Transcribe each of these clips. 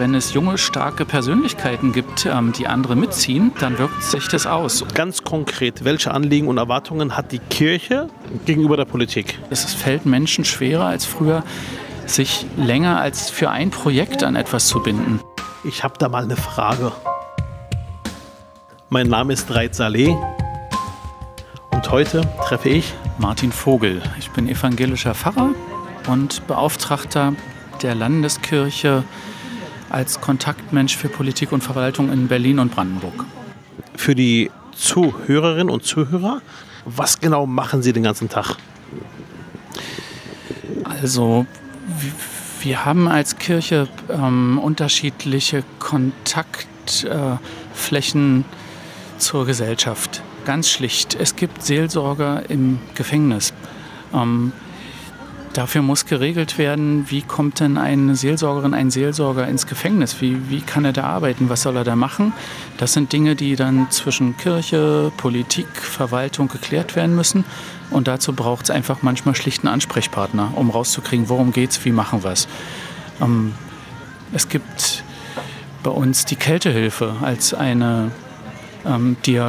Wenn es junge, starke Persönlichkeiten gibt, ähm, die andere mitziehen, dann wirkt sich das aus. Ganz konkret, welche Anliegen und Erwartungen hat die Kirche gegenüber der Politik? Es fällt Menschen schwerer als früher, sich länger als für ein Projekt an etwas zu binden. Ich habe da mal eine Frage. Mein Name ist Reit Saleh und heute treffe ich Martin Vogel. Ich bin evangelischer Pfarrer und Beauftragter der Landeskirche als Kontaktmensch für Politik und Verwaltung in Berlin und Brandenburg. Für die Zuhörerinnen und Zuhörer, was genau machen Sie den ganzen Tag? Also, wir haben als Kirche ähm, unterschiedliche Kontaktflächen äh, zur Gesellschaft. Ganz schlicht. Es gibt Seelsorger im Gefängnis. Ähm, Dafür muss geregelt werden, wie kommt denn eine Seelsorgerin, ein Seelsorger ins Gefängnis? Wie, wie kann er da arbeiten? Was soll er da machen? Das sind Dinge, die dann zwischen Kirche, Politik, Verwaltung geklärt werden müssen. Und dazu braucht es einfach manchmal schlichten Ansprechpartner, um rauszukriegen, worum geht's, wie machen wir es. Ähm, es gibt bei uns die Kältehilfe als eine, ähm, die,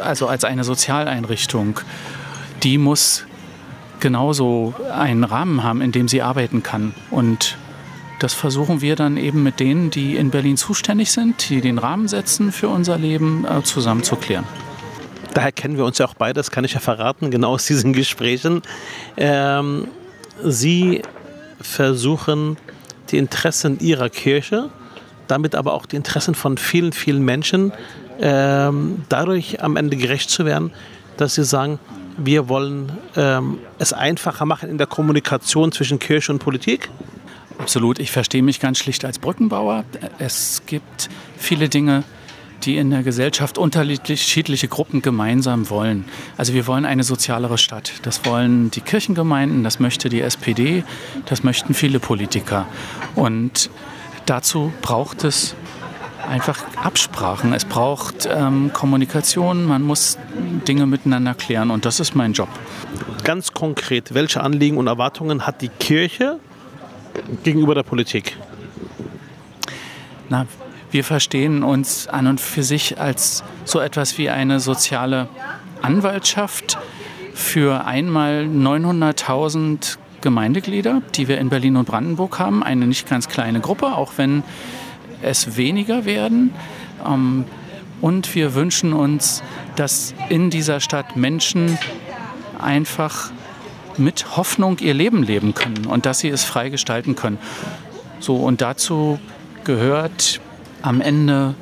also als eine Sozialeinrichtung. Die muss genauso einen Rahmen haben, in dem sie arbeiten kann. Und das versuchen wir dann eben mit denen, die in Berlin zuständig sind, die den Rahmen setzen für unser Leben, äh, zusammen zu klären. Daher kennen wir uns ja auch beide, das kann ich ja verraten, genau aus diesen Gesprächen. Ähm, sie versuchen die Interessen ihrer Kirche, damit aber auch die Interessen von vielen, vielen Menschen, ähm, dadurch am Ende gerecht zu werden, dass sie sagen, wir wollen ähm, es einfacher machen in der Kommunikation zwischen Kirche und Politik. Absolut. Ich verstehe mich ganz schlicht als Brückenbauer. Es gibt viele Dinge, die in der Gesellschaft unterschiedliche Gruppen gemeinsam wollen. Also wir wollen eine sozialere Stadt. Das wollen die Kirchengemeinden, das möchte die SPD, das möchten viele Politiker. Und dazu braucht es einfach Absprachen. Es braucht ähm, Kommunikation, man muss Dinge miteinander klären und das ist mein Job. Ganz konkret, welche Anliegen und Erwartungen hat die Kirche gegenüber der Politik? Na, wir verstehen uns an und für sich als so etwas wie eine soziale Anwaltschaft für einmal 900.000 Gemeindeglieder, die wir in Berlin und Brandenburg haben. Eine nicht ganz kleine Gruppe, auch wenn es weniger werden. Ähm, und wir wünschen uns, dass in dieser Stadt Menschen einfach mit Hoffnung ihr Leben leben können und dass sie es frei gestalten können. So, und dazu gehört am Ende,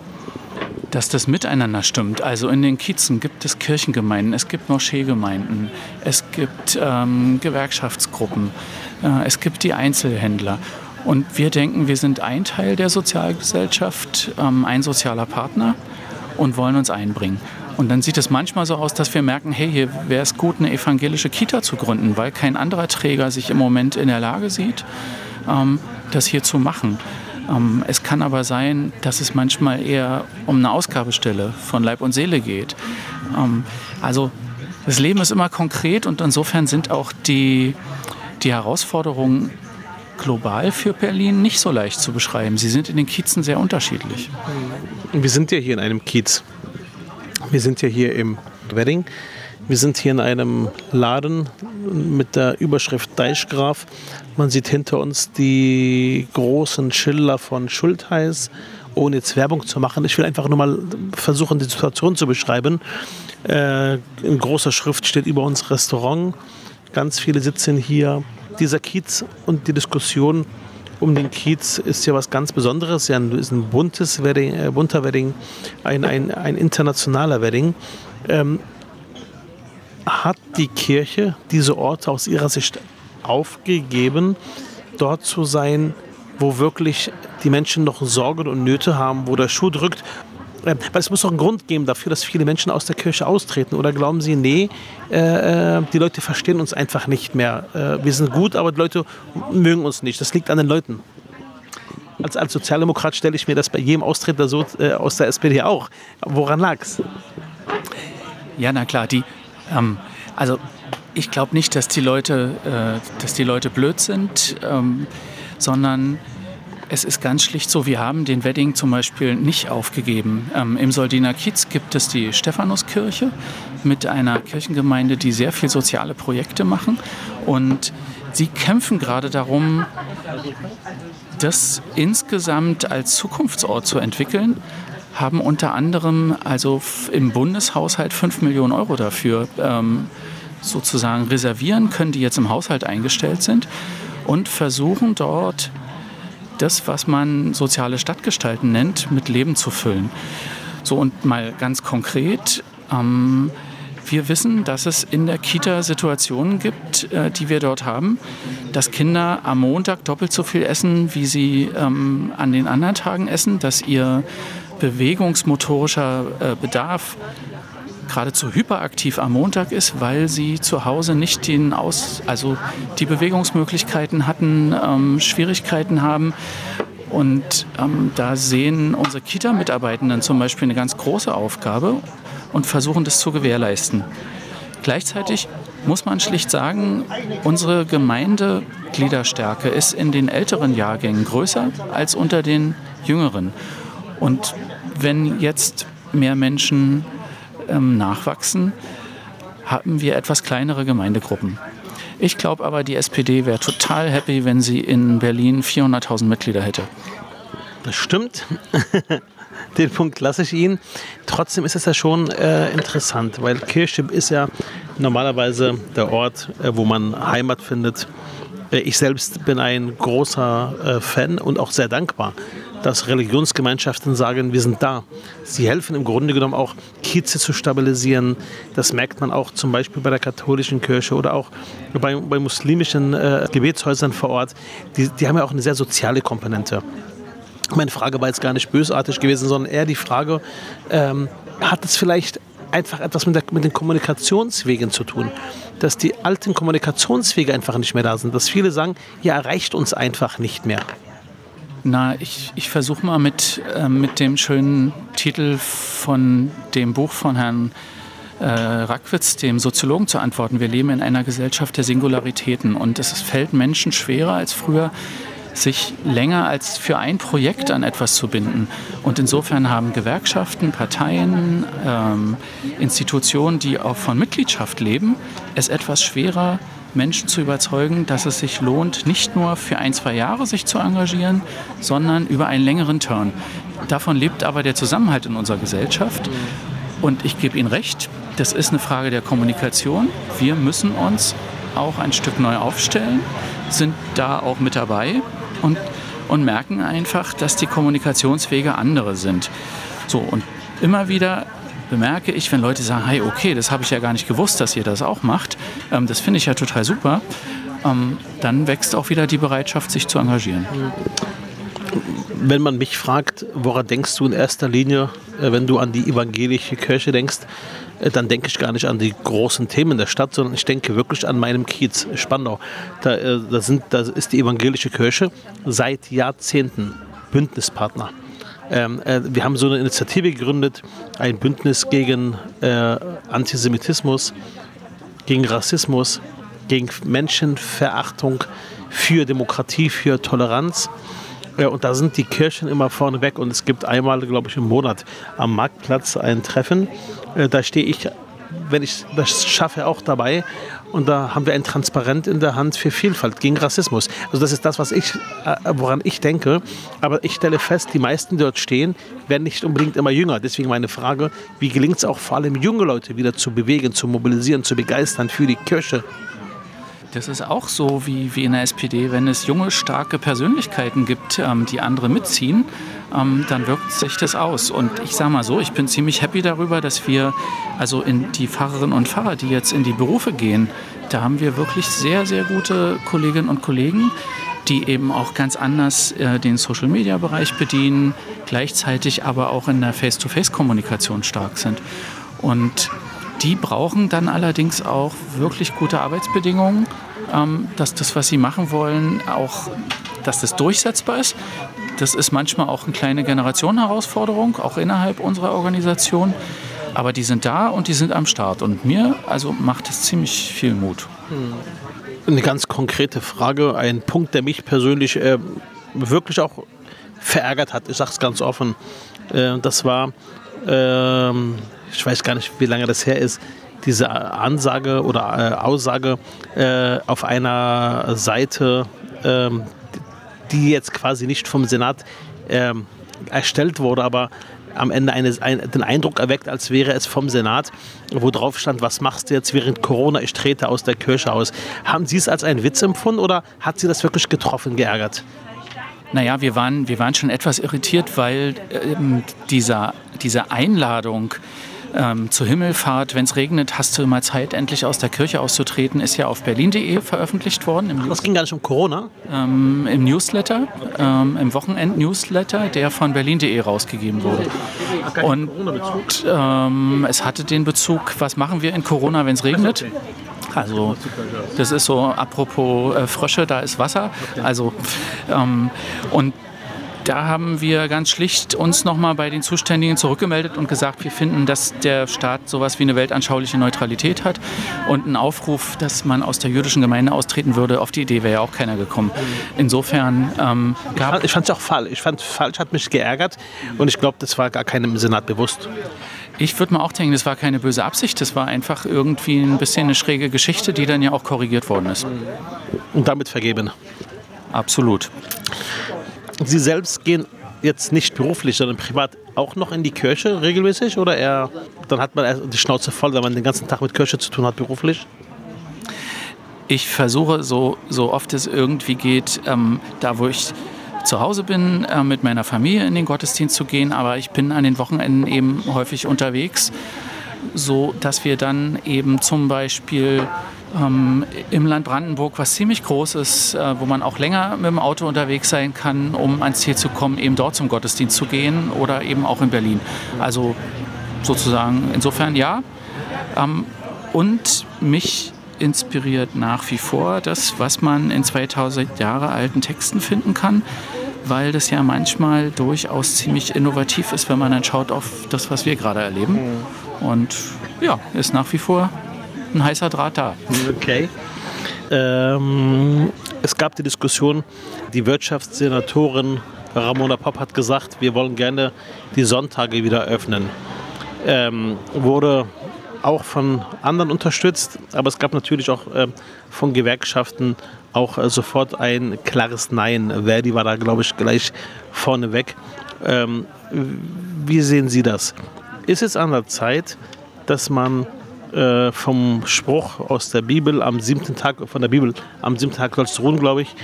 dass das miteinander stimmt. Also in den Kiezen gibt es Kirchengemeinden, es gibt Moscheegemeinden, es gibt ähm, Gewerkschaftsgruppen, äh, es gibt die Einzelhändler. Und wir denken, wir sind ein Teil der Sozialgesellschaft, ähm, ein sozialer Partner und wollen uns einbringen. Und dann sieht es manchmal so aus, dass wir merken, hey, hier wäre es gut, eine evangelische Kita zu gründen, weil kein anderer Träger sich im Moment in der Lage sieht, ähm, das hier zu machen. Ähm, es kann aber sein, dass es manchmal eher um eine Ausgabestelle von Leib und Seele geht. Ähm, also das Leben ist immer konkret und insofern sind auch die, die Herausforderungen global für Berlin nicht so leicht zu beschreiben. Sie sind in den Kiezen sehr unterschiedlich. Wir sind ja hier in einem Kiez. Wir sind ja hier im Wedding. Wir sind hier in einem Laden mit der Überschrift Deichgraf. Man sieht hinter uns die großen Schilder von Schultheiß, ohne jetzt Werbung zu machen. Ich will einfach nur mal versuchen, die Situation zu beschreiben. Äh, in großer Schrift steht über uns Restaurant. Ganz viele sitzen hier dieser Kiez und die Diskussion um den Kiez ist ja was ganz Besonderes. Ja, ist ein buntes Wedding, äh, bunter Wedding, ein, ein, ein internationaler Wedding. Ähm, hat die Kirche diese Orte aus ihrer Sicht aufgegeben, dort zu sein, wo wirklich die Menschen noch Sorgen und Nöte haben, wo der Schuh drückt äh, weil es muss doch einen Grund geben dafür, dass viele Menschen aus der Kirche austreten. Oder glauben Sie, nee, äh, äh, die Leute verstehen uns einfach nicht mehr. Äh, wir sind gut, aber die Leute mögen uns nicht. Das liegt an den Leuten. Als, als Sozialdemokrat stelle ich mir das bei jedem Austreter so, äh, aus der SPD auch. Woran lag es? Ja, na klar, die, ähm, also ich glaube nicht, dass die Leute, äh, dass die Leute blöd sind, ähm, sondern es ist ganz schlicht so, wir haben den Wedding zum Beispiel nicht aufgegeben. Ähm, Im Soldiner Kiez gibt es die Stephanuskirche mit einer Kirchengemeinde, die sehr viel soziale Projekte machen. Und sie kämpfen gerade darum, das insgesamt als Zukunftsort zu entwickeln haben unter anderem also im Bundeshaushalt 5 Millionen Euro dafür ähm, sozusagen reservieren können, die jetzt im Haushalt eingestellt sind und versuchen dort das, was man soziale Stadtgestalten nennt, mit Leben zu füllen. So und mal ganz konkret, ähm, wir wissen, dass es in der Kita Situationen gibt, äh, die wir dort haben, dass Kinder am Montag doppelt so viel essen, wie sie ähm, an den anderen Tagen essen, dass ihr bewegungsmotorischer äh, Bedarf geradezu hyperaktiv am Montag ist, weil sie zu Hause nicht den Aus, also die Bewegungsmöglichkeiten hatten, ähm, Schwierigkeiten haben. Und ähm, da sehen unsere Kita-Mitarbeitenden zum Beispiel eine ganz große Aufgabe und versuchen das zu gewährleisten. Gleichzeitig muss man schlicht sagen, unsere Gemeindegliederstärke ist in den älteren Jahrgängen größer als unter den jüngeren. Und wenn jetzt mehr Menschen ähm, nachwachsen, haben wir etwas kleinere Gemeindegruppen. Ich glaube aber, die SPD wäre total happy, wenn sie in Berlin 400.000 Mitglieder hätte. Das stimmt. Den Punkt lasse ich Ihnen. Trotzdem ist es ja schon äh, interessant, weil Kirche ist ja normalerweise der Ort, äh, wo man Heimat findet. Äh, ich selbst bin ein großer äh, Fan und auch sehr dankbar dass Religionsgemeinschaften sagen, wir sind da. Sie helfen im Grunde genommen auch, Kieze zu stabilisieren. Das merkt man auch zum Beispiel bei der katholischen Kirche oder auch bei, bei muslimischen äh, Gebetshäusern vor Ort. Die, die haben ja auch eine sehr soziale Komponente. Meine Frage war jetzt gar nicht bösartig gewesen, sondern eher die Frage, ähm, hat es vielleicht einfach etwas mit, der, mit, den Kommunikationswegen zu tun. Dass die alten Kommunikationswege einfach nicht mehr da sind. Dass viele sagen, ja, erreicht uns einfach nicht mehr. Na, ich, ich versuche mal mit, äh, mit dem schönen Titel von dem Buch von Herrn äh, Rackwitz, dem Soziologen, zu antworten. Wir leben in einer Gesellschaft der Singularitäten und es fällt Menschen schwerer als früher, sich länger als für ein Projekt an etwas zu binden. Und insofern haben Gewerkschaften, Parteien, ähm, Institutionen, die auch von Mitgliedschaft leben, es etwas schwerer, Menschen zu überzeugen, dass es sich lohnt, nicht nur für ein, zwei Jahre sich zu engagieren, sondern über einen längeren Turn. Davon lebt aber der Zusammenhalt in unserer Gesellschaft. Und ich gebe Ihnen recht, das ist eine Frage der Kommunikation. Wir müssen uns auch ein Stück neu aufstellen, sind da auch mit dabei und, und merken einfach, dass die Kommunikationswege andere sind. So, und immer wieder bemerke ich, wenn Leute sagen, hey, okay, das habe ich ja gar nicht gewusst, dass ihr das auch macht, ähm, das finde ich ja total super, ähm, dann wächst auch wieder die Bereitschaft, sich zu engagieren. Wenn man mich fragt, woran denkst du in erster Linie, äh, wenn du an die evangelische Kirche denkst, äh, dann denke ich gar nicht an die großen Themen der Stadt, sondern ich denke wirklich an meinem Kiez, Spandau. Da, äh, da, sind, da ist die evangelische Kirche seit Jahrzehnten Bündnispartner. Ähm, äh, wir haben so eine Initiative gegründet, ein Bündnis gegen äh, Antisemitismus, gegen Rassismus, gegen Menschenverachtung, für Demokratie, für Toleranz. Ja, und da sind die Kirchen immer vorne weg. Und es gibt einmal, glaube ich, im Monat am Marktplatz ein Treffen. Äh, da stehe ich, wenn ich das schaffe, auch dabei. Und da haben wir ein Transparent in der Hand für Vielfalt gegen Rassismus. Also das ist das, was ich, äh, woran ich denke. Aber ich stelle fest, die meisten, die dort stehen, werden nicht unbedingt immer jünger. Deswegen meine Frage, wie gelingt es auch vor allem junge Leute wieder zu bewegen, zu mobilisieren, zu begeistern für die Kirche? Das ist auch so wie, wie in der SPD. Wenn es junge, starke Persönlichkeiten gibt, ähm, die andere mitziehen, ähm, dann wirkt sich das aus. Und ich sage mal so, ich bin ziemlich happy darüber, dass wir, also in die Fahrerinnen und Fahrer, die jetzt in die Berufe gehen, da haben wir wirklich sehr, sehr gute Kolleginnen und Kollegen, die eben auch ganz anders äh, den Social-Media-Bereich bedienen, gleichzeitig aber auch in der Face-to-Face-Kommunikation stark sind. Und die brauchen dann allerdings auch wirklich gute Arbeitsbedingungen, ähm, dass das, was sie machen wollen, auch dass das durchsetzbar ist. Das ist manchmal auch eine kleine Generationenherausforderung, auch innerhalb unserer Organisation. Aber die sind da und die sind am Start. Und mir also macht es ziemlich viel Mut. Hm. Eine ganz konkrete Frage, ein Punkt, der mich persönlich äh, wirklich auch verärgert hat. Ich sage es ganz offen. Äh, das war, ähm, ich weiß gar nicht, wie lange das her ist, diese Ansage oder äh, Aussage äh, auf einer Seite, ähm, die jetzt quasi nicht vom Senat ähm, erstellt wurde, aber am Ende eines, ein, den Eindruck erweckt, als wäre es vom Senat, wo drauf stand, was machst du jetzt während Corona, ich trete aus der Kirche aus. Haben Sie es als einen Witz empfunden oder hat Sie das wirklich getroffen, geärgert? Naja, wir waren, wir waren schon etwas irritiert, weil ähm, dieser, diese Einladung ähm, zur Himmelfahrt, wenn es regnet, hast du mal Zeit, endlich aus der Kirche auszutreten, ist ja auf berlin.de veröffentlicht worden. Im das ging gar nicht um Corona? Ähm, Im Newsletter, ähm, im Wochenend-Newsletter, der von berlin.de rausgegeben wurde. Und ähm, es hatte den Bezug, was machen wir in Corona, wenn es regnet? Also das ist so, apropos äh, Frösche, da ist Wasser. Also ähm, und da haben wir ganz schlicht uns nochmal bei den Zuständigen zurückgemeldet und gesagt, wir finden, dass der Staat sowas wie eine weltanschauliche Neutralität hat und ein Aufruf, dass man aus der jüdischen Gemeinde austreten würde, auf die Idee wäre ja auch keiner gekommen. Insofern ähm, gab Ich fand es auch falsch. Ich fand falsch, hat mich geärgert und ich glaube, das war gar keinem im Senat bewusst. Ich würde mal auch denken, das war keine böse Absicht, das war einfach irgendwie ein bisschen eine schräge Geschichte, die dann ja auch korrigiert worden ist. Und damit vergeben. Absolut. Sie selbst gehen jetzt nicht beruflich, sondern privat auch noch in die Kirche regelmäßig oder eher, dann hat man die Schnauze voll, wenn man den ganzen Tag mit Kirche zu tun hat beruflich? Ich versuche so, so oft es irgendwie geht, ähm, da wo ich zu Hause bin, äh, mit meiner Familie in den Gottesdienst zu gehen, aber ich bin an den Wochenenden eben häufig unterwegs, so dass wir dann eben zum Beispiel ähm, im Land Brandenburg, was ziemlich groß ist, äh, wo man auch länger mit dem Auto unterwegs sein kann, um ans Ziel zu kommen, eben dort zum Gottesdienst zu gehen oder eben auch in Berlin. Also sozusagen insofern ja. Ähm, und mich inspiriert nach wie vor das, was man in 2000 Jahre alten Texten finden kann, weil das ja manchmal durchaus ziemlich innovativ ist, wenn man dann schaut auf das, was wir gerade erleben. Mhm. Und ja, ist nach wie vor ein heißer Draht da. Okay. Ähm, es gab die Diskussion, die Wirtschaftssenatorin Ramona Popp hat gesagt, wir wollen gerne die Sonntage wieder öffnen. Ähm, wurde auch von anderen unterstützt, aber es gab natürlich auch äh, von Gewerkschaften auch äh, sofort ein klares Nein. Verdi war da, glaube ich, gleich vorneweg. Ähm, wie sehen Sie das? Ist es an der Zeit, dass man äh, vom Spruch aus der Bibel am siebten Tag, von der Bibel, am siebten Tag sollst du ruhen, glaube ich,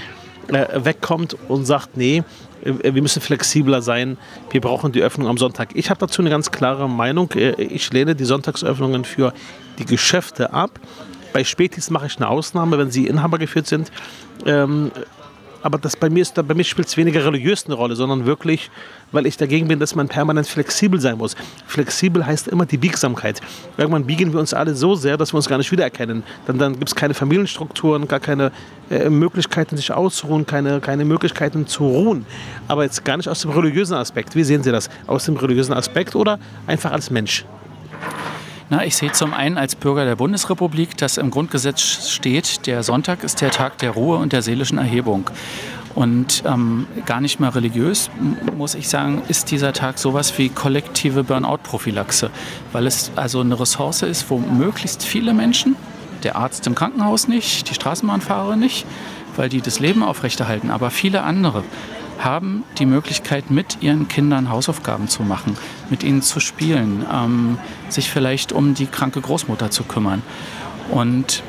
äh, wegkommt und sagt, nee, äh, wir müssen flexibler sein, wir brauchen die Öffnung am Sonntag. Ich habe dazu eine ganz klare Meinung. Äh, ich lehne die Sonntagsöffnungen für die Geschäfte ab. Bei Spätis mache ich eine Ausnahme, wenn sie Inhaber geführt sind. Ähm, aber das bei mir, ist, bei mir spielt es weniger religiös eine Rolle, sondern wirklich, weil ich dagegen bin, dass man permanent flexibel sein muss. Flexibel heißt immer die Biegsamkeit. Irgendwann biegen wir uns alle so sehr, dass wir uns gar nicht wiedererkennen. Dann, dann gibt es keine Familienstrukturen, gar keine äh, Möglichkeiten, sich auszuruhen, keine, keine Möglichkeiten zu ruhen. Aber jetzt gar nicht aus dem religiösen Aspekt. Wie sehen Sie das? Aus dem religiösen Aspekt oder einfach als Mensch? Na, ich sehe zum einen als Bürger der Bundesrepublik, dass im Grundgesetz steht, der Sonntag ist der Tag der Ruhe und der seelischen Erhebung. Und ähm, gar nicht mal religiös, muss ich sagen, ist dieser Tag sowas wie kollektive Burnout-Prophylaxe, weil es also eine Ressource ist, wo möglichst viele Menschen, der Arzt im Krankenhaus nicht, die Straßenbahnfahrer nicht, weil die das Leben aufrechterhalten, aber viele andere haben die Möglichkeit, mit ihren Kindern Hausaufgaben zu machen, mit ihnen zu spielen, ähm, sich vielleicht um die kranke Großmutter zu kümmern. Und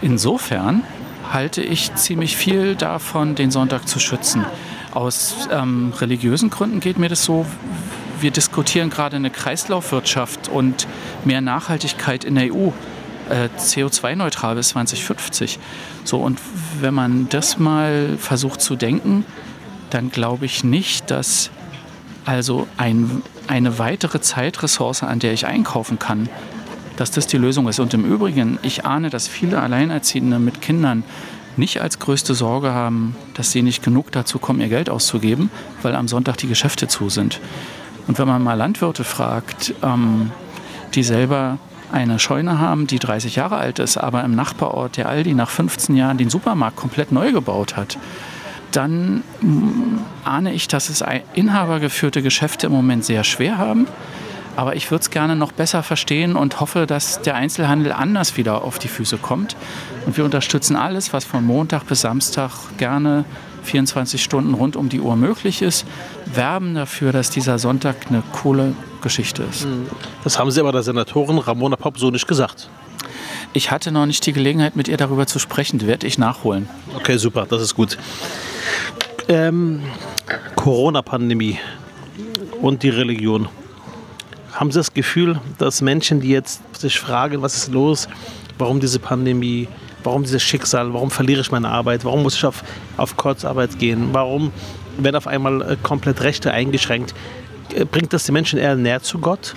insofern halte ich ziemlich viel davon, den Sonntag zu schützen. Aus ähm, religiösen Gründen geht mir das so, wir diskutieren gerade eine Kreislaufwirtschaft und mehr Nachhaltigkeit in der EU. Äh, CO2-neutral bis 2050. So, und wenn man das mal versucht zu denken, dann glaube ich nicht, dass also ein, eine weitere Zeitressource, an der ich einkaufen kann, dass das die Lösung ist. Und im Übrigen, ich ahne, dass viele Alleinerziehende mit Kindern nicht als größte Sorge haben, dass sie nicht genug dazu kommen, ihr Geld auszugeben, weil am Sonntag die Geschäfte zu sind. Und wenn man mal Landwirte fragt, ähm, die selber eine Scheune haben, die 30 Jahre alt ist, aber im Nachbarort der Aldi nach 15 Jahren den Supermarkt komplett neu gebaut hat, dann mm, ahne ich, dass es inhabergeführte Geschäfte im Moment sehr schwer haben. Aber ich würde es gerne noch besser verstehen und hoffe, dass der Einzelhandel anders wieder auf die Füße kommt. Und wir unterstützen alles, was von Montag bis Samstag gerne 24 Stunden rund um die Uhr möglich ist, werben dafür, dass dieser Sonntag eine coole Geschichte ist. Hm. Das haben Sie aber der Senatorin Ramona Popp so nicht gesagt. Ich hatte noch nicht die Gelegenheit, mit ihr darüber zu sprechen. Die werde ich nachholen. Okay, super, das ist gut. Ähm, Corona-Pandemie und die Religion. Haben Sie das Gefühl, dass Menschen, die jetzt sich fragen, was ist los, warum diese Pandemie, warum dieses Schicksal, warum verliere ich meine Arbeit, warum muss ich auf, auf Kurzarbeit gehen, warum werden auf einmal äh, komplett Rechte eingeschränkt, äh, bringt das die Menschen eher näher zu Gott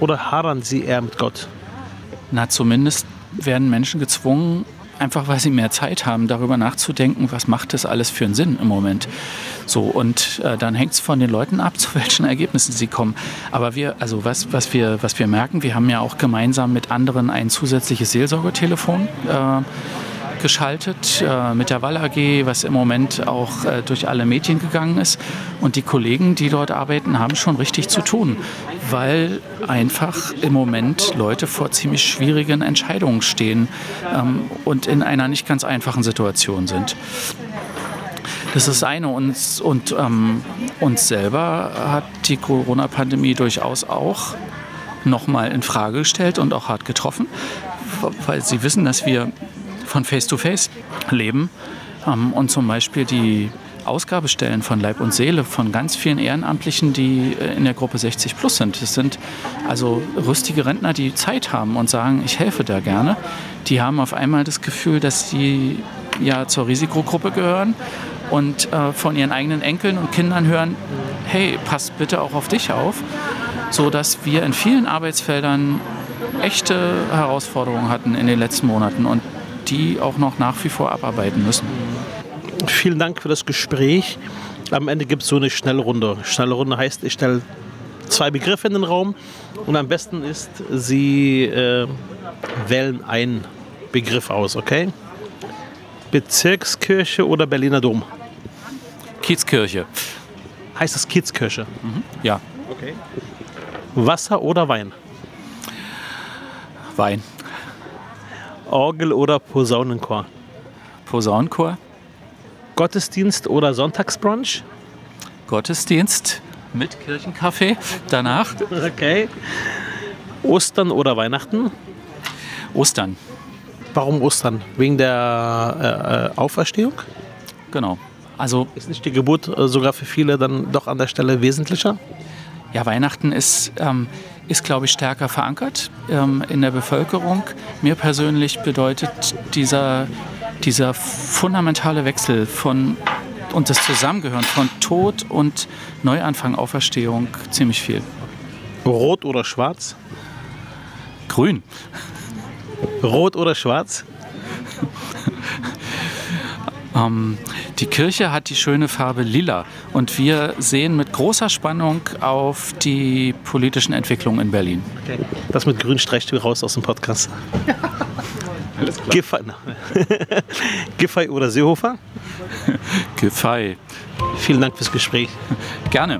oder hadern sie eher mit Gott? Na, zumindest werden Menschen gezwungen, einfach weil sie mehr Zeit haben, darüber nachzudenken, was macht das alles für einen Sinn im Moment. So, und äh, dann hängt es von den Leuten ab, zu welchen Ergebnissen sie kommen. Aber wir, also was, was, wir, was wir merken, wir haben ja auch gemeinsam mit anderen ein zusätzliches Seelsorgetelefon. Äh, geschaltet äh, mit der Wall AG, was im Moment auch äh, durch alle Medien gegangen ist. Und die Kollegen, die dort arbeiten, haben schon richtig zu tun, weil einfach im Moment Leute vor ziemlich schwierigen Entscheidungen stehen ähm, und in einer nicht ganz einfachen Situation sind. Das ist eine. Uns, und ähm, uns selber hat die Corona-Pandemie durchaus auch nochmal in Frage gestellt und auch hart getroffen, weil Sie wissen, dass wir von Face-to-Face -face leben ähm, und zum Beispiel die Ausgabestellen von Leib und Seele von ganz vielen Ehrenamtlichen, die äh, in der Gruppe 60 plus sind. Das sind also rüstige Rentner, die Zeit haben und sagen, ich helfe da gerne. Die haben auf einmal das Gefühl, dass sie ja zur Risikogruppe gehören und äh, von ihren eigenen Enkeln und Kindern hören, hey, passt bitte auch auf dich auf, so dass wir in vielen Arbeitsfeldern echte Herausforderungen hatten in den letzten Monaten und die auch noch nach wie vor abarbeiten müssen. Vielen Dank für das Gespräch. Am Ende gibt es so eine Schnellrunde. Schnellrunde heißt, ich stelle zwei Begriffe in den Raum und am besten ist, Sie äh, wählen einen Begriff aus, okay? Bezirkskirche oder Berliner Dom? Kiezkirche. Heißt das Kiezkirche? Mhm. Ja. Okay. Wasser oder Wein? Wein. Orgel oder Posaunenchor? Posaunenchor. Gottesdienst oder Sonntagsbrunch? Gottesdienst mit Kirchenkaffee danach. Okay. Ostern oder Weihnachten? Ostern. Warum Ostern? Wegen der äh, Auferstehung? Genau. Also ist nicht die Geburt äh, sogar für viele dann doch an der Stelle wesentlicher? Ja, Weihnachten ist, ähm, ist glaube ich, stärker verankert ähm, in der Bevölkerung. Mir persönlich bedeutet dieser, dieser fundamentale Wechsel von und das Zusammengehören von Tod und Neuanfang, Auferstehung ziemlich viel. Rot oder schwarz? Grün. Rot oder schwarz? ähm, die Kirche hat die schöne Farbe lila und wir sehen mit großer Spannung auf die politischen Entwicklungen in Berlin. Okay. Das mit Grün streicht du raus aus dem Podcast. Alles klar. Giffey, Giffey oder Seehofer? Giffey. Vielen Dank fürs Gespräch. Gerne.